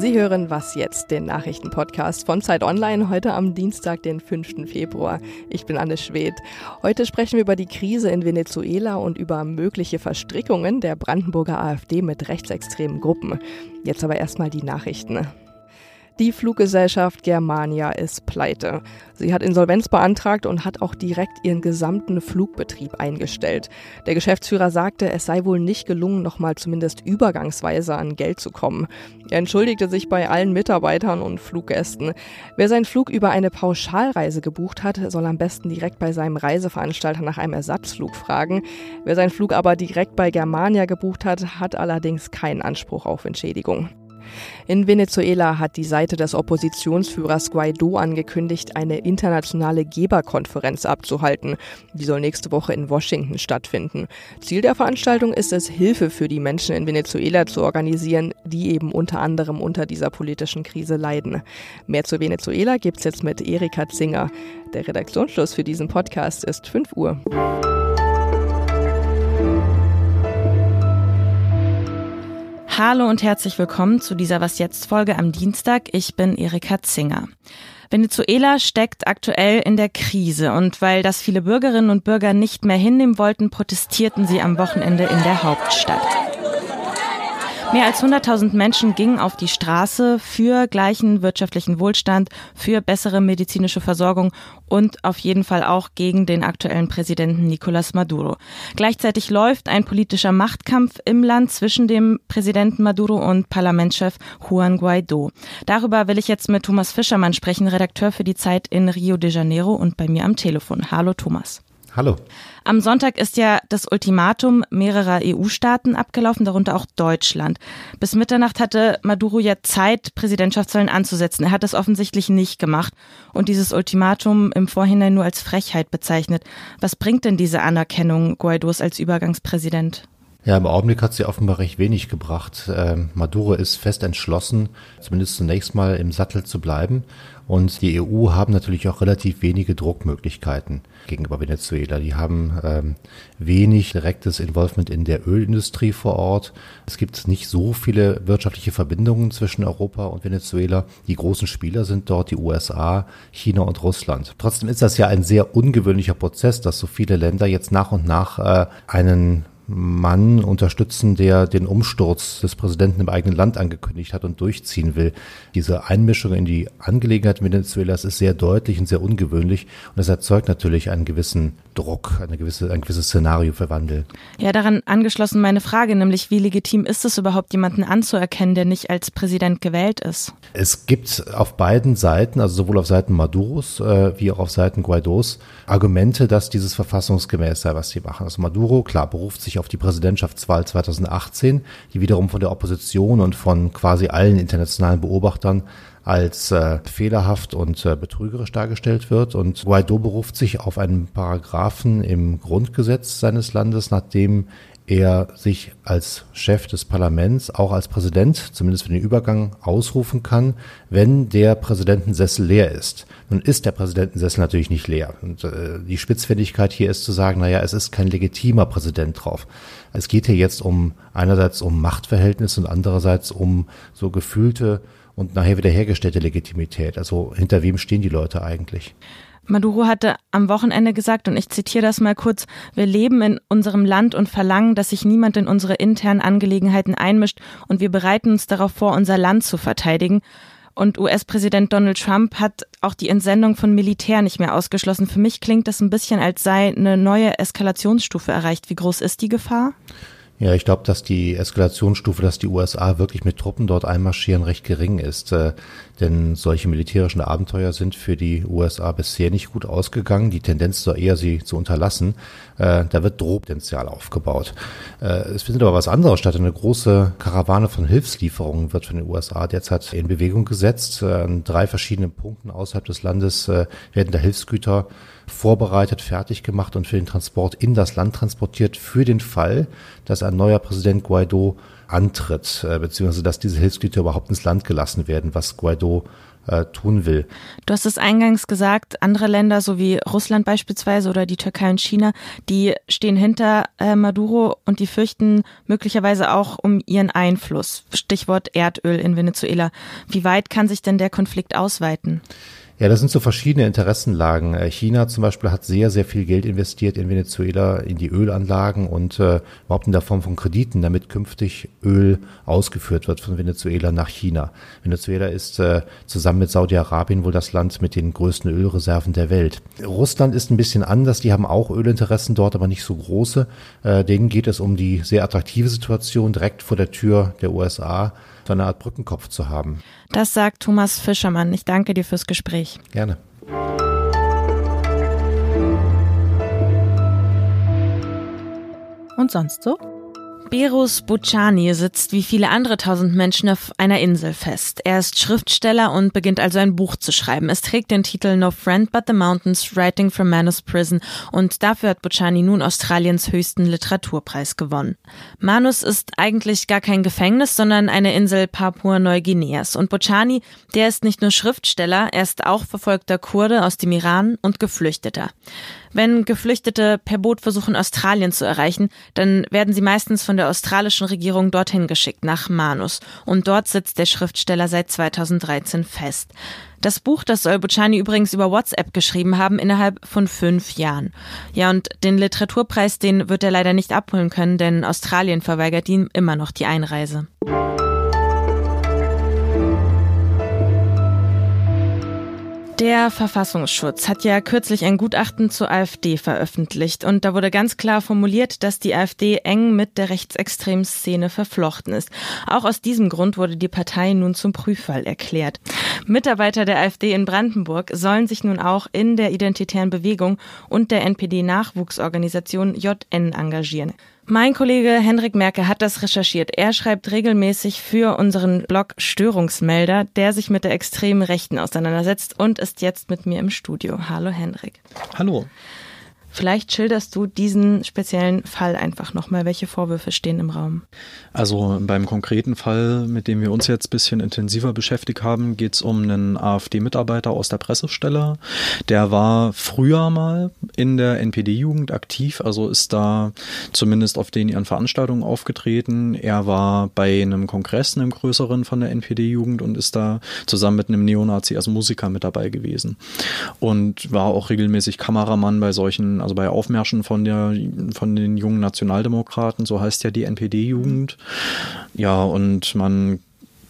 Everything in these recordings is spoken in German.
Sie hören Was jetzt, den Nachrichtenpodcast von Zeit Online, heute am Dienstag, den 5. Februar. Ich bin Anne Schwedt. Heute sprechen wir über die Krise in Venezuela und über mögliche Verstrickungen der Brandenburger AfD mit rechtsextremen Gruppen. Jetzt aber erstmal die Nachrichten. Die Fluggesellschaft Germania ist pleite. Sie hat Insolvenz beantragt und hat auch direkt ihren gesamten Flugbetrieb eingestellt. Der Geschäftsführer sagte, es sei wohl nicht gelungen, nochmal zumindest übergangsweise an Geld zu kommen. Er entschuldigte sich bei allen Mitarbeitern und Fluggästen. Wer seinen Flug über eine Pauschalreise gebucht hat, soll am besten direkt bei seinem Reiseveranstalter nach einem Ersatzflug fragen. Wer seinen Flug aber direkt bei Germania gebucht hat, hat allerdings keinen Anspruch auf Entschädigung. In Venezuela hat die Seite des Oppositionsführers Guaido angekündigt, eine internationale Geberkonferenz abzuhalten. Die soll nächste Woche in Washington stattfinden. Ziel der Veranstaltung ist es, Hilfe für die Menschen in Venezuela zu organisieren, die eben unter anderem unter dieser politischen Krise leiden. Mehr zu Venezuela gibt's jetzt mit Erika Zinger. Der Redaktionsschluss für diesen Podcast ist 5 Uhr. Hallo und herzlich willkommen zu dieser Was jetzt Folge am Dienstag. Ich bin Erika Zinger. Venezuela steckt aktuell in der Krise und weil das viele Bürgerinnen und Bürger nicht mehr hinnehmen wollten, protestierten sie am Wochenende in der Hauptstadt. Mehr als 100.000 Menschen gingen auf die Straße für gleichen wirtschaftlichen Wohlstand, für bessere medizinische Versorgung und auf jeden Fall auch gegen den aktuellen Präsidenten Nicolás Maduro. Gleichzeitig läuft ein politischer Machtkampf im Land zwischen dem Präsidenten Maduro und Parlamentschef Juan Guaido. Darüber will ich jetzt mit Thomas Fischermann sprechen, Redakteur für die Zeit in Rio de Janeiro und bei mir am Telefon. Hallo Thomas. Hallo. Am Sonntag ist ja das Ultimatum mehrerer EU-Staaten abgelaufen, darunter auch Deutschland. Bis Mitternacht hatte Maduro ja Zeit, Präsidentschaftswahlen anzusetzen. Er hat das offensichtlich nicht gemacht und dieses Ultimatum im Vorhinein nur als Frechheit bezeichnet. Was bringt denn diese Anerkennung Guaidos als Übergangspräsident? Ja, im Augenblick hat sie offenbar recht wenig gebracht. Ähm, Maduro ist fest entschlossen, zumindest zunächst mal im Sattel zu bleiben. Und die EU haben natürlich auch relativ wenige Druckmöglichkeiten gegenüber Venezuela. Die haben ähm, wenig direktes Involvement in der Ölindustrie vor Ort. Es gibt nicht so viele wirtschaftliche Verbindungen zwischen Europa und Venezuela. Die großen Spieler sind dort die USA, China und Russland. Trotzdem ist das ja ein sehr ungewöhnlicher Prozess, dass so viele Länder jetzt nach und nach äh, einen Mann unterstützen, der den Umsturz des Präsidenten im eigenen Land angekündigt hat und durchziehen will. Diese Einmischung in die Angelegenheit Venezuelas ist sehr deutlich und sehr ungewöhnlich und es erzeugt natürlich einen gewissen Druck, eine gewisse, ein gewisses Szenario für Wandel. Ja, daran angeschlossen meine Frage, nämlich wie legitim ist es überhaupt, jemanden anzuerkennen, der nicht als Präsident gewählt ist? Es gibt auf beiden Seiten, also sowohl auf Seiten Maduros äh, wie auch auf Seiten Guaidos, Argumente, dass dieses verfassungsgemäß sei, was sie machen. Also Maduro, klar, beruft sich auf die Präsidentschaftswahl 2018, die wiederum von der Opposition und von quasi allen internationalen Beobachtern als äh, fehlerhaft und äh, betrügerisch dargestellt wird. Und Guaido beruft sich auf einen Paragraphen im Grundgesetz seines Landes, nachdem er sich als Chef des Parlaments, auch als Präsident, zumindest für den Übergang, ausrufen kann, wenn der Präsidentensessel leer ist. Nun ist der Präsidentensessel natürlich nicht leer. Und äh, die Spitzfindigkeit hier ist zu sagen, naja, es ist kein legitimer Präsident drauf. Es geht hier jetzt um einerseits um Machtverhältnisse und andererseits um so gefühlte und nachher wiederhergestellte Legitimität. Also hinter wem stehen die Leute eigentlich? Maduro hatte am Wochenende gesagt, und ich zitiere das mal kurz, wir leben in unserem Land und verlangen, dass sich niemand in unsere internen Angelegenheiten einmischt und wir bereiten uns darauf vor, unser Land zu verteidigen. Und US-Präsident Donald Trump hat auch die Entsendung von Militär nicht mehr ausgeschlossen. Für mich klingt das ein bisschen, als sei eine neue Eskalationsstufe erreicht. Wie groß ist die Gefahr? Ja, ich glaube, dass die Eskalationsstufe, dass die USA wirklich mit Truppen dort einmarschieren, recht gering ist. Äh, denn solche militärischen Abenteuer sind für die USA bisher nicht gut ausgegangen. Die Tendenz soll eher, sie zu unterlassen. Äh, da wird Drohpotenzial aufgebaut. Äh, es findet aber was anderes statt. Eine große Karawane von Hilfslieferungen wird von den USA derzeit in Bewegung gesetzt. Äh, an drei verschiedenen Punkten außerhalb des Landes äh, werden da Hilfsgüter vorbereitet, fertig gemacht und für den Transport in das Land transportiert, für den Fall, dass ein neuer Präsident Guaido antritt, äh, beziehungsweise dass diese Hilfsgüter überhaupt ins Land gelassen werden, was Guaido äh, tun will. Du hast es eingangs gesagt, andere Länder, so wie Russland beispielsweise oder die Türkei und China, die stehen hinter äh, Maduro und die fürchten möglicherweise auch um ihren Einfluss. Stichwort Erdöl in Venezuela. Wie weit kann sich denn der Konflikt ausweiten? Ja, das sind so verschiedene Interessenlagen. Äh, China zum Beispiel hat sehr, sehr viel Geld investiert in Venezuela, in die Ölanlagen und äh, überhaupt in der Form von Krediten, damit künftig Öl ausgeführt wird von Venezuela nach China. Venezuela ist äh, zusammen mit Saudi-Arabien wohl das Land mit den größten Ölreserven der Welt. Russland ist ein bisschen anders, die haben auch Ölinteressen dort, aber nicht so große. Äh, denen geht es um die sehr attraktive Situation direkt vor der Tür der USA so eine Art Brückenkopf zu haben. Das sagt Thomas Fischermann. Ich danke dir fürs Gespräch. Gerne. Und sonst so? Berus Bucani sitzt wie viele andere tausend Menschen auf einer Insel fest. Er ist Schriftsteller und beginnt also ein Buch zu schreiben. Es trägt den Titel No Friend But the Mountains, Writing from Manus Prison und dafür hat Bucani nun Australiens höchsten Literaturpreis gewonnen. Manus ist eigentlich gar kein Gefängnis, sondern eine Insel Papua-Neuguineas. Und Bucani, der ist nicht nur Schriftsteller, er ist auch verfolgter Kurde aus dem Iran und Geflüchteter. Wenn Geflüchtete per Boot versuchen, Australien zu erreichen, dann werden sie meistens von der australischen Regierung dorthin geschickt, nach Manus. Und dort sitzt der Schriftsteller seit 2013 fest. Das Buch, das soll Bucciani übrigens über WhatsApp geschrieben haben, innerhalb von fünf Jahren. Ja, und den Literaturpreis, den wird er leider nicht abholen können, denn Australien verweigert ihm immer noch die Einreise. Der Verfassungsschutz hat ja kürzlich ein Gutachten zur AfD veröffentlicht und da wurde ganz klar formuliert, dass die AfD eng mit der rechtsextremen Szene verflochten ist. Auch aus diesem Grund wurde die Partei nun zum Prüffall erklärt. Mitarbeiter der AfD in Brandenburg sollen sich nun auch in der identitären Bewegung und der NPD-Nachwuchsorganisation JN engagieren. Mein Kollege Hendrik Merke hat das recherchiert. Er schreibt regelmäßig für unseren Blog Störungsmelder, der sich mit der extremen Rechten auseinandersetzt und ist jetzt mit mir im Studio. Hallo Hendrik. Hallo. Vielleicht schilderst du diesen speziellen Fall einfach nochmal. Welche Vorwürfe stehen im Raum? Also beim konkreten Fall, mit dem wir uns jetzt ein bisschen intensiver beschäftigt haben, geht es um einen AfD-Mitarbeiter aus der Pressestelle. Der war früher mal in der NPD-Jugend aktiv, also ist da zumindest auf den ihren Veranstaltungen aufgetreten. Er war bei einem Kongress, einem größeren von der NPD-Jugend und ist da zusammen mit einem Neonazi als Musiker mit dabei gewesen. Und war auch regelmäßig Kameramann bei solchen also bei Aufmärschen von der, von den jungen Nationaldemokraten, so heißt ja die NPD-Jugend. Ja, und man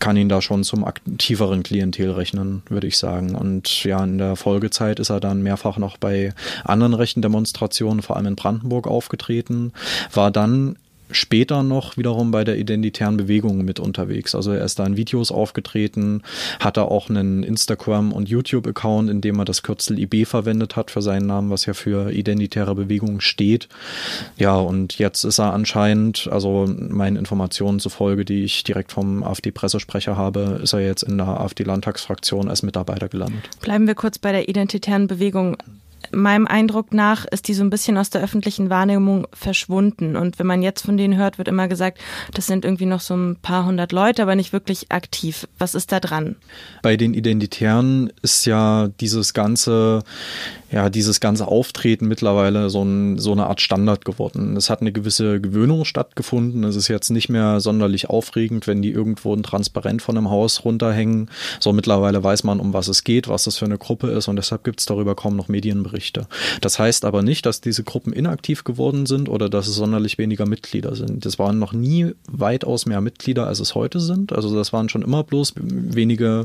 kann ihn da schon zum aktiveren Klientel rechnen, würde ich sagen. Und ja, in der Folgezeit ist er dann mehrfach noch bei anderen rechten Demonstrationen, vor allem in Brandenburg, aufgetreten, war dann später noch wiederum bei der identitären Bewegung mit unterwegs. Also er ist da in Videos aufgetreten, hatte auch einen Instagram- und YouTube-Account, in dem er das Kürzel IB verwendet hat für seinen Namen, was ja für identitäre Bewegung steht. Ja, und jetzt ist er anscheinend, also meinen Informationen zufolge, die ich direkt vom AfD-Pressesprecher habe, ist er jetzt in der AfD-Landtagsfraktion als Mitarbeiter gelandet. Bleiben wir kurz bei der identitären Bewegung meinem Eindruck nach ist die so ein bisschen aus der öffentlichen Wahrnehmung verschwunden. Und wenn man jetzt von denen hört, wird immer gesagt, das sind irgendwie noch so ein paar hundert Leute, aber nicht wirklich aktiv. Was ist da dran? Bei den Identitären ist ja dieses ganze, ja, dieses ganze Auftreten mittlerweile so, ein, so eine Art Standard geworden. Es hat eine gewisse Gewöhnung stattgefunden. Es ist jetzt nicht mehr sonderlich aufregend, wenn die irgendwo ein Transparent von einem Haus runterhängen. So mittlerweile weiß man, um was es geht, was das für eine Gruppe ist und deshalb gibt es darüber kaum noch Medienberichte. Berichte. Das heißt aber nicht, dass diese Gruppen inaktiv geworden sind oder dass es sonderlich weniger Mitglieder sind. Es waren noch nie weitaus mehr Mitglieder, als es heute sind. Also das waren schon immer bloß wenige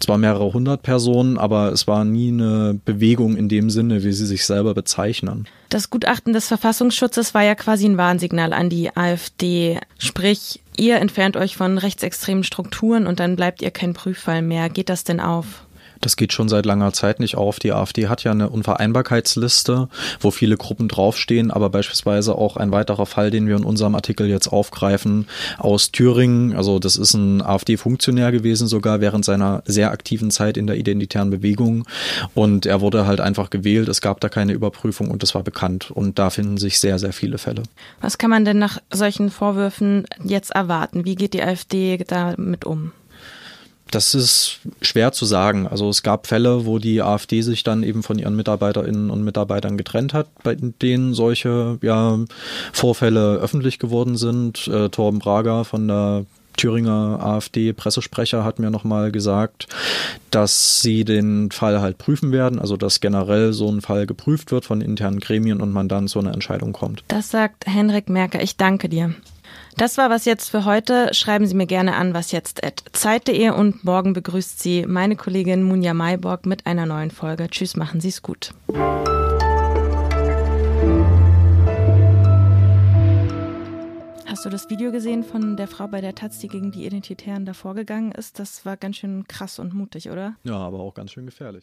zwar mehrere hundert Personen, aber es war nie eine Bewegung in dem Sinne, wie sie sich selber bezeichnen. Das Gutachten des Verfassungsschutzes war ja quasi ein Warnsignal an die AfD. Sprich, ihr entfernt euch von rechtsextremen Strukturen und dann bleibt ihr kein Prüffall mehr. Geht das denn auf? Das geht schon seit langer Zeit nicht auf. Die AfD hat ja eine Unvereinbarkeitsliste, wo viele Gruppen draufstehen, aber beispielsweise auch ein weiterer Fall, den wir in unserem Artikel jetzt aufgreifen, aus Thüringen. Also das ist ein AfD-Funktionär gewesen, sogar während seiner sehr aktiven Zeit in der identitären Bewegung. Und er wurde halt einfach gewählt. Es gab da keine Überprüfung und das war bekannt. Und da finden sich sehr, sehr viele Fälle. Was kann man denn nach solchen Vorwürfen jetzt erwarten? Wie geht die AfD damit um? Das ist schwer zu sagen. Also es gab Fälle, wo die AfD sich dann eben von ihren Mitarbeiterinnen und Mitarbeitern getrennt hat, bei denen solche ja, Vorfälle öffentlich geworden sind. Äh, Torben Brager von der Thüringer AfD-Pressesprecher hat mir nochmal gesagt, dass sie den Fall halt prüfen werden, also dass generell so ein Fall geprüft wird von internen Gremien und man dann zu einer Entscheidung kommt. Das sagt Henrik Merker. Ich danke dir. Das war was jetzt für heute. Schreiben Sie mir gerne an wasjetzt.zeit.de und morgen begrüßt Sie meine Kollegin Munja Mayborg mit einer neuen Folge. Tschüss, machen Sie es gut. Hast du das Video gesehen von der Frau bei der Taz, die gegen die Identitären davor gegangen ist? Das war ganz schön krass und mutig, oder? Ja, aber auch ganz schön gefährlich.